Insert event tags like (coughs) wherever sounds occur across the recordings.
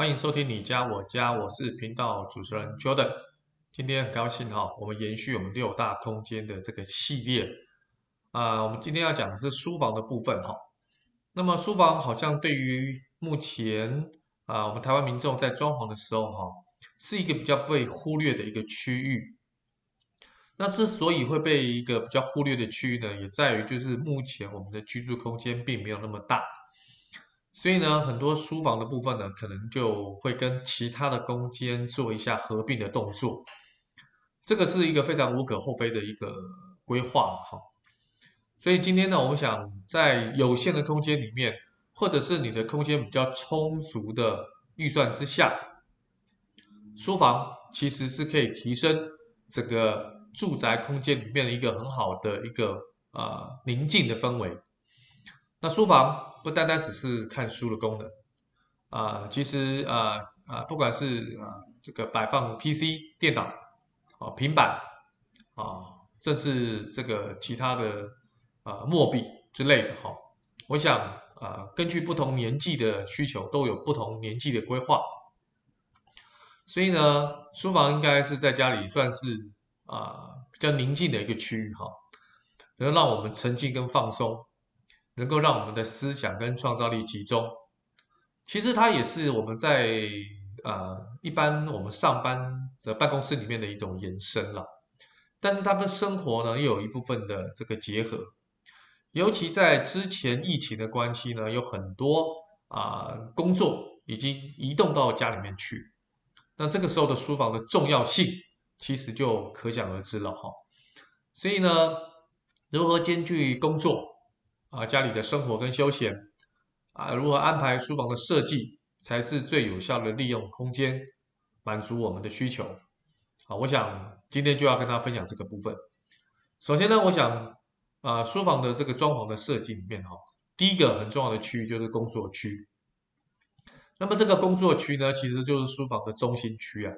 欢迎收听你家我家，我是频道主持人 Jordan。今天很高兴哈，我们延续我们六大空间的这个系列啊，我们今天要讲的是书房的部分哈。那么书房好像对于目前啊，我们台湾民众在装潢的时候哈，是一个比较被忽略的一个区域。那之所以会被一个比较忽略的区域呢，也在于就是目前我们的居住空间并没有那么大。所以呢，很多书房的部分呢，可能就会跟其他的空间做一下合并的动作。这个是一个非常无可厚非的一个规划哈。所以今天呢，我们想在有限的空间里面，或者是你的空间比较充足的预算之下，书房其实是可以提升整个住宅空间里面的一个很好的一个啊、呃、宁静的氛围。那书房。不单单只是看书的功能，啊、其实啊啊、不管是啊、这个摆放 PC 电脑啊、平板啊，甚至这个其他的啊墨笔之类的哈，我想啊、根据不同年纪的需求，都有不同年纪的规划。所以呢，书房应该是在家里算是啊比较宁静的一个区域哈，能让我们沉浸跟放松。能够让我们的思想跟创造力集中，其实它也是我们在呃一般我们上班的办公室里面的一种延伸了。但是它跟生活呢又有一部分的这个结合，尤其在之前疫情的关系呢，有很多啊、工作已经移动到家里面去，那这个时候的书房的重要性其实就可想而知了哈。所以呢，如何兼具工作？啊，家里的生活跟休闲啊，如何安排书房的设计才是最有效的利用空间，满足我们的需求？啊，我想今天就要跟大家分享这个部分。首先呢，我想啊，书房的这个装潢的设计里面哈，第一个很重要的区域就是工作区。那么这个工作区呢，其实就是书房的中心区啊。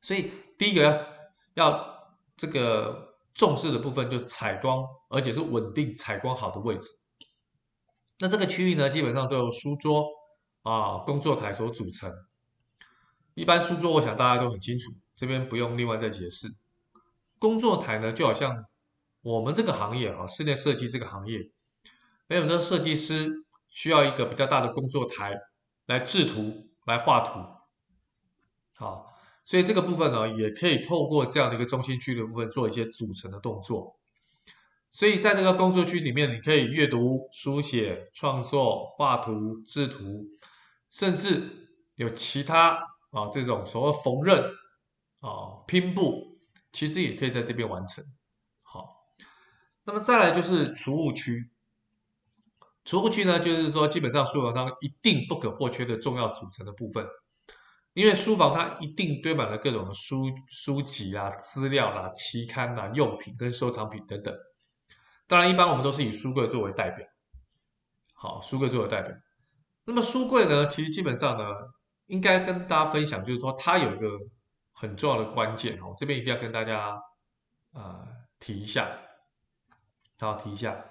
所以第一个要要这个。重视的部分就采光，而且是稳定采光好的位置。那这个区域呢，基本上都由书桌啊、工作台所组成。一般书桌，我想大家都很清楚，这边不用另外再解释。工作台呢，就好像我们这个行业啊，室内设计这个行业，有很多设计师需要一个比较大的工作台来制图、来画图，好。所以这个部分呢，也可以透过这样的一个中心区的部分做一些组成的动作。所以在这个工作区里面，你可以阅读、书写、创作、画图、制图，甚至有其他啊这种所谓缝纫啊拼布，其实也可以在这边完成。好，那么再来就是储物区。储物区呢，就是说基本上书房上一定不可或缺的重要组成的部分。因为书房它一定堆满了各种的书书籍啊、资料啦、期刊啦、用品跟收藏品等等。当然，一般我们都是以书柜作为代表。好，书柜作为代表。那么书柜呢，其实基本上呢，应该跟大家分享，就是说它有一个很重要的关键哦，这边一定要跟大家啊、提一下，好提一下。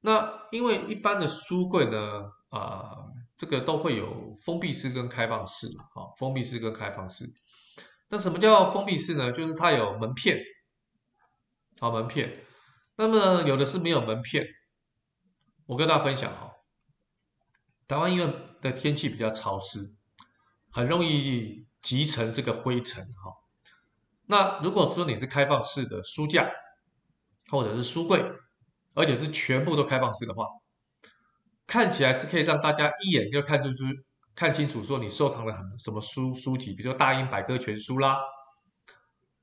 那因为一般的书柜呢，啊、这个都会有封闭式跟开放式嘛，啊，封闭式跟开放式。那什么叫封闭式呢？就是它有门片，好门片。那么有的是没有门片。我跟大家分享哈，台湾因为的天气比较潮湿，很容易积成这个灰尘哈。那如果说你是开放式的书架或者是书柜，而且是全部都开放式的话。看起来是可以让大家一眼就看出去，看清楚说你收藏了很什么书书籍，比如说大英百科全书啦，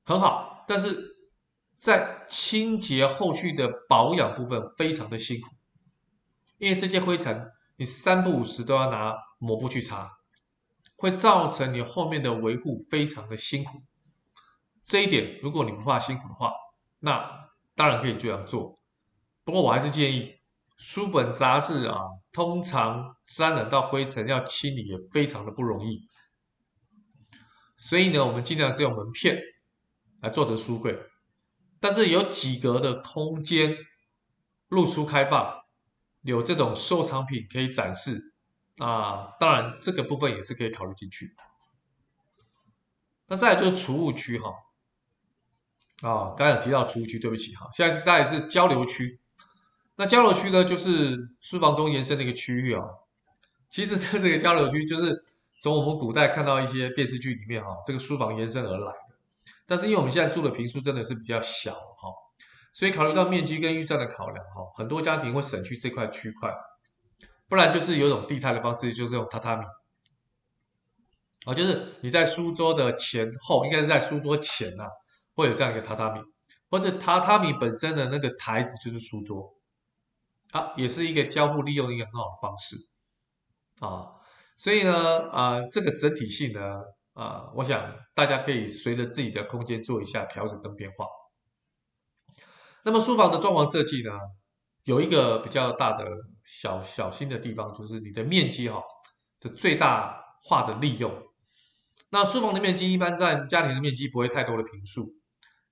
很好。但是在清洁后续的保养部分非常的辛苦，因为这些灰尘你三不五时都要拿抹布去擦，会造成你后面的维护非常的辛苦。这一点如果你不怕辛苦的话，那当然可以这样做。不过我还是建议。书本杂志啊，通常沾染到灰尘，要清理也非常的不容易。所以呢，我们尽量是用门片来做的书柜，但是有几格的空间，露出开放，有这种收藏品可以展示，啊，当然这个部分也是可以考虑进去。那再来就是储物区哈，啊，刚才有提到储物区，对不起哈，现在是再来是交流区。那交流区呢，就是书房中延伸的一个区域啊。其实这个交流区就是从我们古代看到一些电视剧里面哈，这个书房延伸而来的。但是因为我们现在住的平数真的是比较小哈，所以考虑到面积跟预算的考量哈，很多家庭会省去这块区块，不然就是有种地摊的方式，就是用榻榻米。啊，就是你在书桌的前后，应该是在书桌前呐，会有这样一个榻榻米，或者榻榻米本身的那个台子就是书桌，啊，也是一个交互利用一个很好的方式，啊，所以呢，啊，这个整体性呢，啊，我想大家可以随着自己的空间做一下调整跟变化。那么书房的装潢设计呢，有一个比较大的小小心的地方，就是你的面积哈的最大化的利用。那书房的面积一般占家庭的面积不会太多的平数，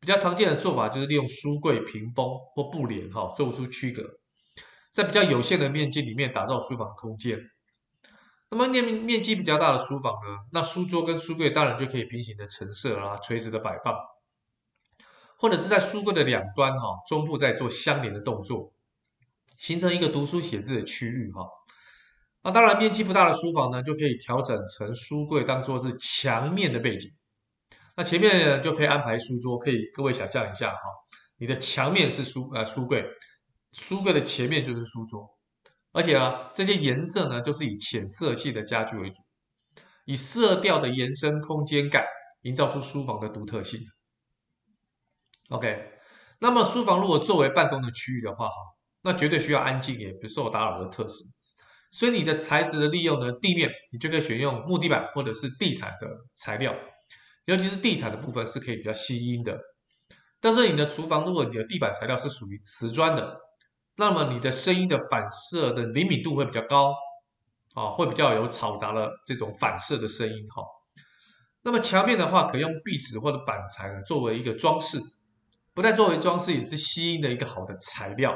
比较常见的做法就是利用书柜、屏风或布帘哈做出区隔，在比较有限的面积里面打造书房空间。那么面面积比较大的书房呢，那书桌跟书柜当然就可以平行的陈设啦，垂直的摆放，或者是在书柜的两端哈中部再做相连的动作，形成一个读书写字的区域哈。那当然，面积不大的书房呢，就可以调整成书柜当做是墙面的背景。那前面就可以安排书桌，可以各位想象一下哈，你的墙面是书呃书柜，书柜的前面就是书桌，而且啊这些颜色呢都是以浅色系的家具为主，以色调的延伸空间感，营造出书房的独特性。OK，那么书房如果作为办公的区域的话哈，那绝对需要安静也不受打扰的特质。所以你的材质的利用呢，地面你就可以选用木地板或者是地毯的材料，尤其是地毯的部分是可以比较吸音的。但是你的厨房，如果你的地板材料是属于瓷砖的，那么你的声音的反射的灵敏度会比较高，啊，会比较有嘈杂的这种反射的声音哈。那么墙面的话，可用壁纸或者板材作为一个装饰，不但作为装饰，也是吸音的一个好的材料。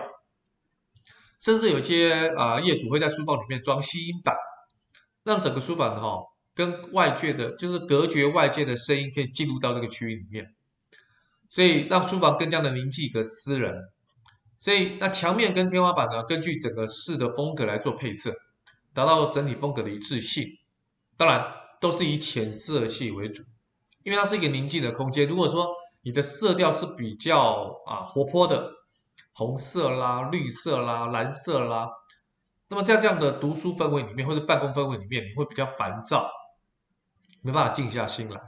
甚至有些啊业主会在书房里面装吸音板，让整个书房的哈跟外界的，就是隔绝外界的声音，可以进入到这个区域里面，所以让书房更加的宁静和私人。所以那墙面跟天花板呢，根据整个室的风格来做配色，达到整体风格的一致性。当然都是以浅色系为主，因为它是一个宁静的空间。如果说你的色调是比较啊活泼的。红色啦、绿色啦、蓝色啦，那么在这样的读书氛围里面，或者办公氛围里面，你会比较烦躁，没办法静下心来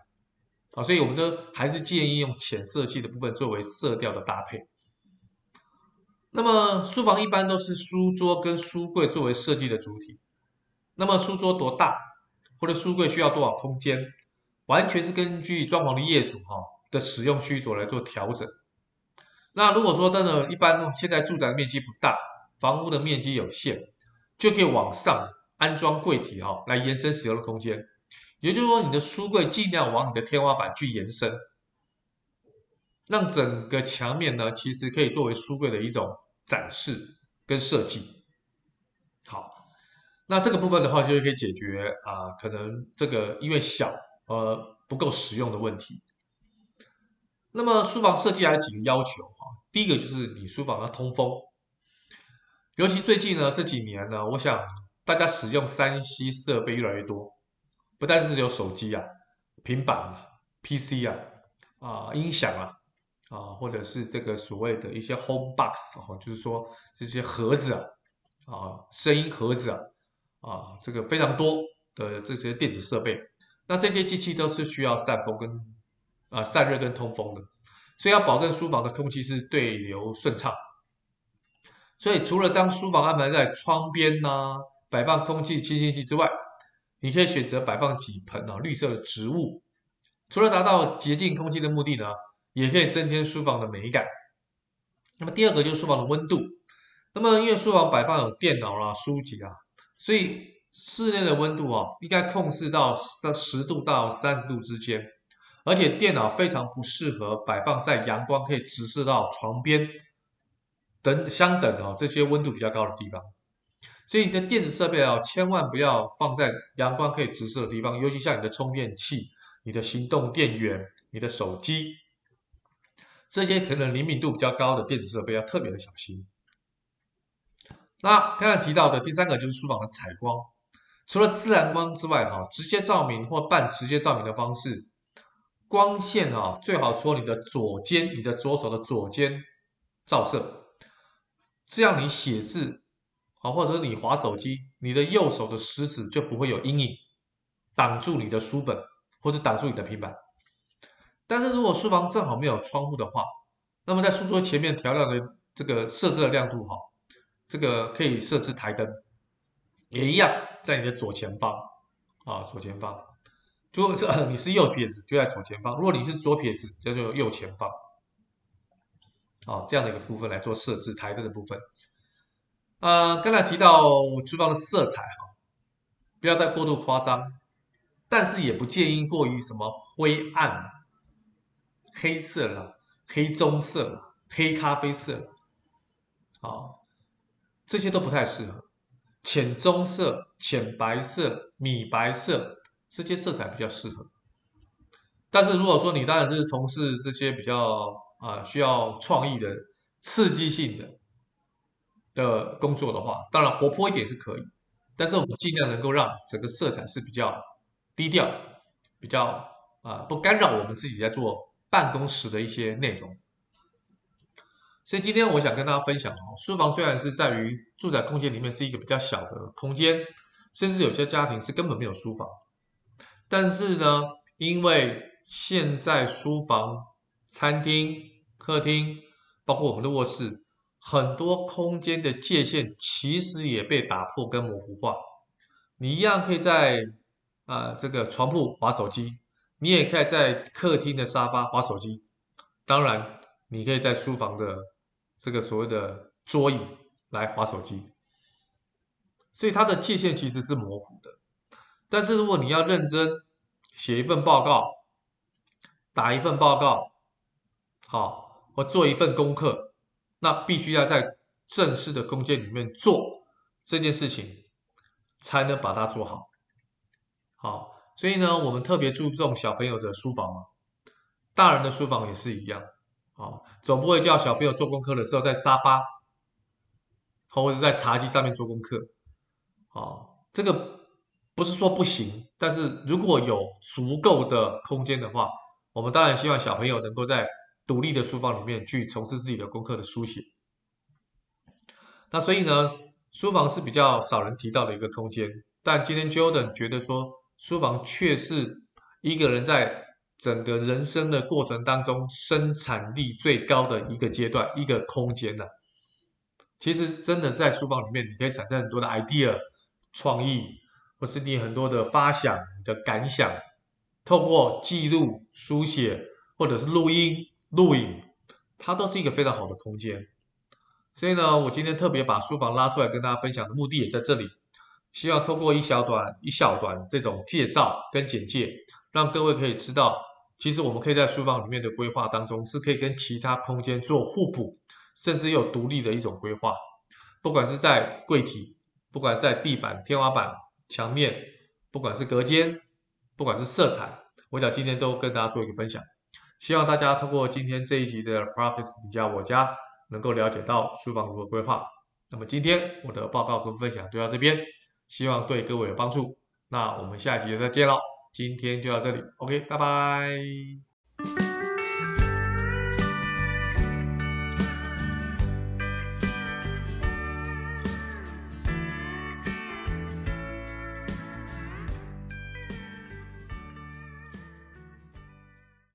啊。所以，我们都还是建议用浅色系的部分作为色调的搭配。那么，书房一般都是书桌跟书柜作为设计的主体。那么，书桌多大，或者书柜需要多少空间，完全是根据装潢的业主哈的使用需求来做调整。那如果说真的，一般现在住宅面积不大，房屋的面积有限，就可以往上安装柜体哈，来延伸使用的空间。也就是说，你的书柜尽量往你的天花板去延伸，让整个墙面呢，其实可以作为书柜的一种展示跟设计。好，那这个部分的话，就是可以解决啊，可能这个因为小呃不够实用的问题。那么书房设计还有几个要求啊，第一个就是你书房要通风，尤其最近呢这几年呢，我想大家使用 3C 设备越来越多，不但是有手机啊、平板啊、PC 啊、啊音响啊、啊或者是这个所谓的一些 Home Box 哦，就是说这些盒子啊、啊声音盒子啊、啊这个非常多的这些电子设备，那这些机器都是需要散风跟。啊，散热跟通风的，所以要保证书房的空气是对流顺畅。所以除了将书房安排在窗边呐、摆放空气清新剂之外，你可以选择摆放几盆啊绿色的植物，除了达到洁净空气的目的呢，也可以增添书房的美感。那么第二个就是书房的温度。那么因为书房摆放有电脑啦、书籍啊，所以室内的温度啊，应该控制到三十度到三十度之间。而且电脑非常不适合摆放在阳光可以直射到床边等相等的这些温度比较高的地方。所以你的电子设备啊，千万不要放在阳光可以直射的地方，尤其像你的充电器、你的行动电源、你的手机，这些可能灵敏度比较高的电子设备要特别的小心。那刚才提到的第三个就是书房的采光，除了自然光之外，哈，直接照明或半直接照明的方式，光线啊最好从你的左肩、你的左手的左肩照射，这样你写字。啊，或者你滑手机，你的右手的食指就不会有阴影，挡住你的书本，或者挡住你的平板。但是如果书房正好没有窗户的话，那么在书桌前面调亮的这个设置的亮度，哈，这个可以设置台灯，也一样在你的左前方，啊，左前方。如果这 (coughs) 你是右撇子，就在左前方；如果你是左撇子，就就右前方。啊，这样的一个部分来做设置台灯的部分。呃，刚才提到书房的色彩哈，不要再过度夸张，但是也不建议过于什么灰暗、黑色了、黑棕色、黑咖啡色，啊，这些都不太适合。浅棕色、浅白色、米白色这些色彩比较适合。但是如果说你当然是从事这些比较啊、需要创意的、刺激性的。的工作的话，当然活泼一点是可以，但是我们尽量能够让整个色彩是比较低调，比较啊、不干扰我们自己在做办公室的一些内容。所以今天我想跟大家分享哦，书房虽然是在于住宅空间里面是一个比较小的空间，甚至有些家庭是根本没有书房，但是呢，因为现在书房、餐厅、客厅，包括我们的卧室。很多空间的界限其实也被打破跟模糊化，你一样可以在啊、这个床铺滑手机，你也可以在客厅的沙发划手机，当然你可以在书房的这个所谓的桌椅来划手机，所以它的界限其实是模糊的。但是如果你要认真写一份报告，打一份报告，好，或做一份功课。那必须要在正式的空间里面做这件事情，才能把它做好。好，所以呢，我们特别注重小朋友的书房嘛，大人的书房也是一样。啊，总不会叫小朋友做功课的时候在沙发，或者在茶几上面做功课。啊，这个不是说不行，但是如果有足够的空间的话，我们当然希望小朋友能够在。独立的书房里面去从事自己的功课的书写，那所以呢，书房是比较少人提到的一个空间。但今天 Jordan 觉得说，书房却是一个人在整个人生的过程当中生产力最高的一个阶段，一个空间呢。其实真的在书房里面，你可以产生很多的 idea、创意，或是你很多的发想、你的感想，透过记录、书写或者是录音。录影，它都是一个非常好的空间，所以呢，我今天特别把书房拉出来跟大家分享的目的也在这里，希望通过一小段一小段这种介绍跟简介，让各位可以知道，其实我们可以在书房里面的规划当中，是可以跟其他空间做互补，甚至有独立的一种规划，不管是在柜体，不管是在地板、天花板、墙面，不管是隔间，不管是色彩，我想今天都跟大家做一个分享。希望大家通过今天这一集的 Profit 你家我家，能够了解到书房如何规划。那么今天我的报告跟分享就到这边，希望对各位有帮助。那我们下一集再见喽，今天就到这里，OK，拜拜。